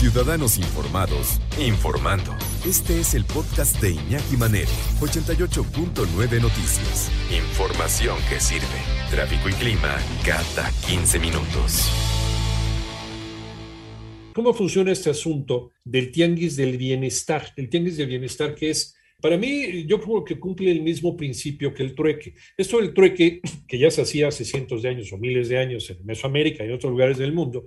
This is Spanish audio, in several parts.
Ciudadanos Informados, informando. Este es el podcast de Iñaki Manero, 88.9 Noticias. Información que sirve. Tráfico y clima cada 15 minutos. ¿Cómo funciona este asunto del tianguis del bienestar? El tianguis del bienestar que es para mí, yo creo que cumple el mismo principio que el trueque. Esto del trueque, que ya se hacía hace cientos de años o miles de años en Mesoamérica y en otros lugares del mundo,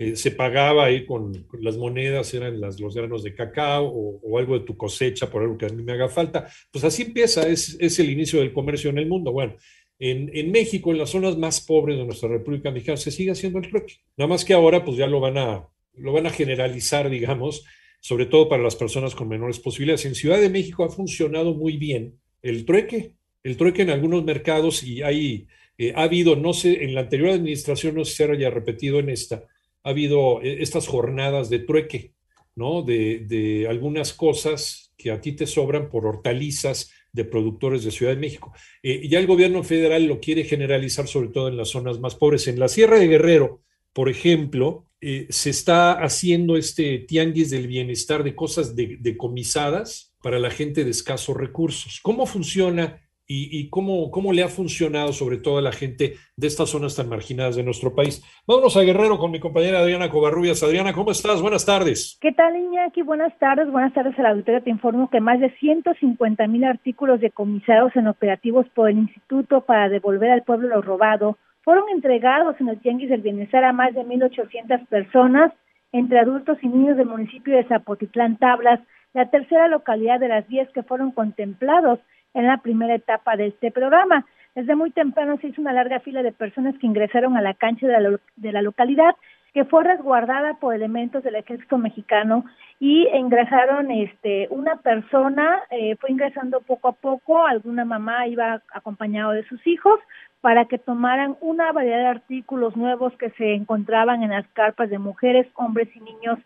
eh, se pagaba ahí con, las monedas, eran los granos de cacao o, algo de tu cosecha por algo que a mí me haga falta. Pues así empieza, es, es el inicio del comercio en el mundo. Bueno, en, en, México, en las zonas más pobres de nuestra República Mexicana, se sigue haciendo el trueque. Nada más que ahora, pues ya lo van a, lo van a generalizar, digamos, sobre todo para las personas con menores posibilidades. En Ciudad de México ha funcionado muy bien el trueque, el trueque en algunos mercados y hay, eh, ha habido, no sé, en la anterior administración, no sé si se haya repetido en esta, ha habido eh, estas jornadas de trueque, ¿no? De, algunas cosas que a ti te sobran por hortalizas de productores de Ciudad de México. Eh, ya el gobierno federal lo quiere generalizar sobre todo en las zonas más pobres. En la Sierra de Guerrero, por ejemplo, eh, se está haciendo este tianguis del bienestar de cosas decomisadas para la gente de escasos recursos. ¿Cómo funciona y, cómo, cómo, le ha funcionado sobre todo a la gente de estas zonas tan marginadas de nuestro país. Vámonos a Guerrero con mi compañera Adriana Covarrubias. Adriana, ¿cómo estás? Buenas tardes. ¿Qué tal, Iñaki? Buenas tardes. Buenas tardes a la auditoría. Te informo que más de 150 mil artículos decomisados en operativos por el Instituto para devolver al pueblo lo robado fueron entregados en el Tianguis del Bienestar a más de 1.800 personas, entre adultos y niños del municipio de Zapotitlán Tablas, la tercera localidad de las 10 que fueron contemplados en la primera etapa de este programa. Desde muy temprano se hizo una larga fila de personas que ingresaron a la cancha de la, de la localidad, que fue resguardada por elementos del ejército mexicano y ingresaron este una persona eh, fue ingresando poco a poco alguna mamá iba acompañado de sus hijos para que tomaran una variedad de artículos nuevos que se encontraban en las carpas de mujeres, hombres y niños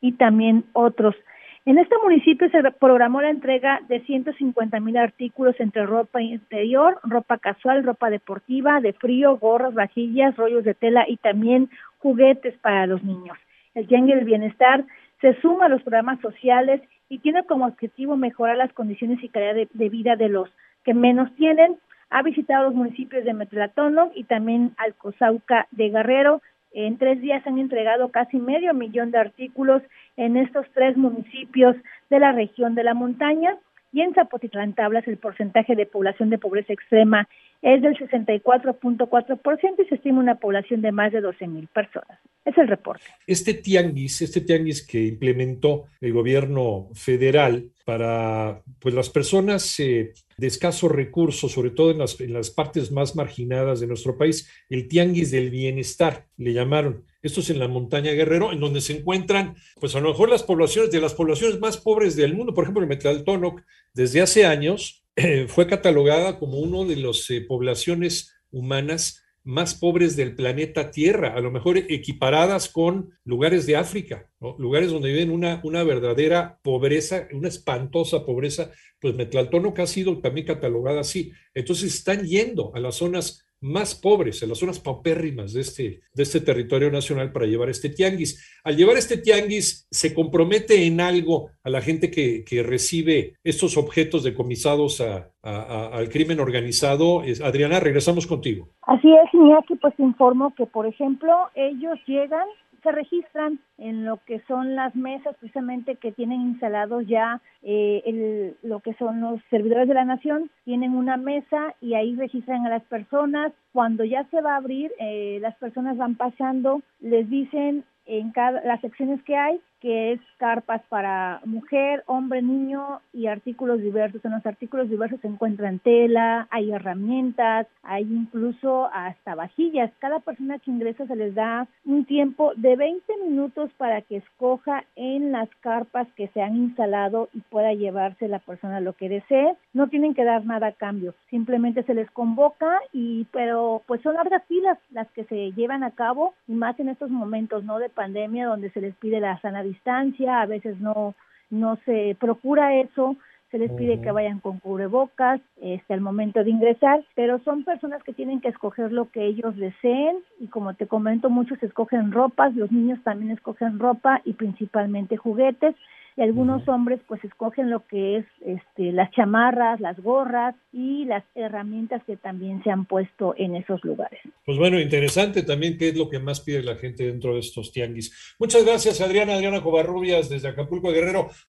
y también otros. En este municipio se programó la entrega de 150 mil artículos entre ropa interior, ropa casual, ropa deportiva, de frío, gorras, vajillas, rollos de tela y también juguetes para los niños. El Tianguis del Bienestar se suma a los programas sociales y tiene como objetivo mejorar las condiciones y calidad de vida de los que menos tienen ha visitado los municipios de Metlatónoc y también Alcozauca de Guerrero. En tres días han entregado casi medio millón de artículos en estos tres municipios de la región de la montaña y en Zapotitlán Tablas el porcentaje de población de pobreza extrema es del 64.4% y se estima una población de más de 12 mil personas. Es el reporte. Este tianguis, este tianguis que implementó el gobierno federal para pues, las personas eh, de escasos recursos, sobre todo en las, en las partes más marginadas de nuestro país, el tianguis del bienestar, le llamaron. Esto es en la montaña Guerrero, en donde se encuentran, pues a lo mejor las poblaciones de las poblaciones más pobres del mundo. Por ejemplo, el Metlaltónoc, desde hace años, eh, fue catalogada como una de las eh, poblaciones humanas más pobres del planeta Tierra, a lo mejor equiparadas con lugares de África, lugares donde viven una, una verdadera pobreza, una espantosa pobreza, pues Metlaltónoc ha sido también catalogada así. Entonces están yendo a las zonas más pobres, en las zonas paupérrimas de este, de este territorio nacional para llevar este tianguis. Al llevar este tianguis, ¿se compromete en algo a la gente que, que recibe estos objetos decomisados a, al crimen organizado? Adriana, regresamos contigo. Así es, Iñaki, pues informo que, por ejemplo, ellos llegan se registran en lo que son las mesas precisamente que tienen instalados ya eh, el, lo que son los servidores de la nación, tienen una mesa y ahí registran a las personas. Cuando ya se va a abrir, eh, las personas van pasando, les dicen en cada, las secciones que hay, que es carpas para mujer, hombre, niño y artículos diversos. En los artículos diversos se encuentran tela, hay herramientas, hay incluso hasta vajillas. Cada persona que ingresa se les da un tiempo de 20 minutos para que escoja en las carpas que se han instalado y pueda llevarse la persona lo que desee. No tienen que dar nada a cambio, simplemente se les convoca y pero pues son largas filas las que se llevan a cabo y más en estos momentos, ¿no? De pandemia donde se les pide la sana distancia, a veces no, no se procura eso, se les pide que vayan con cubrebocas este, al momento de ingresar, pero son personas que tienen que escoger lo que ellos deseen y como te comento, muchos escogen ropas, los niños también escogen ropa y principalmente juguetes y algunos hombres pues escogen lo que es este, las chamarras, las gorras y las herramientas que también se han puesto en esos lugares. Pues bueno, interesante también qué es lo que más pide la gente dentro de estos tianguis. Muchas gracias Adriana, Adriana Covarrubias desde Acapulco Guerrero.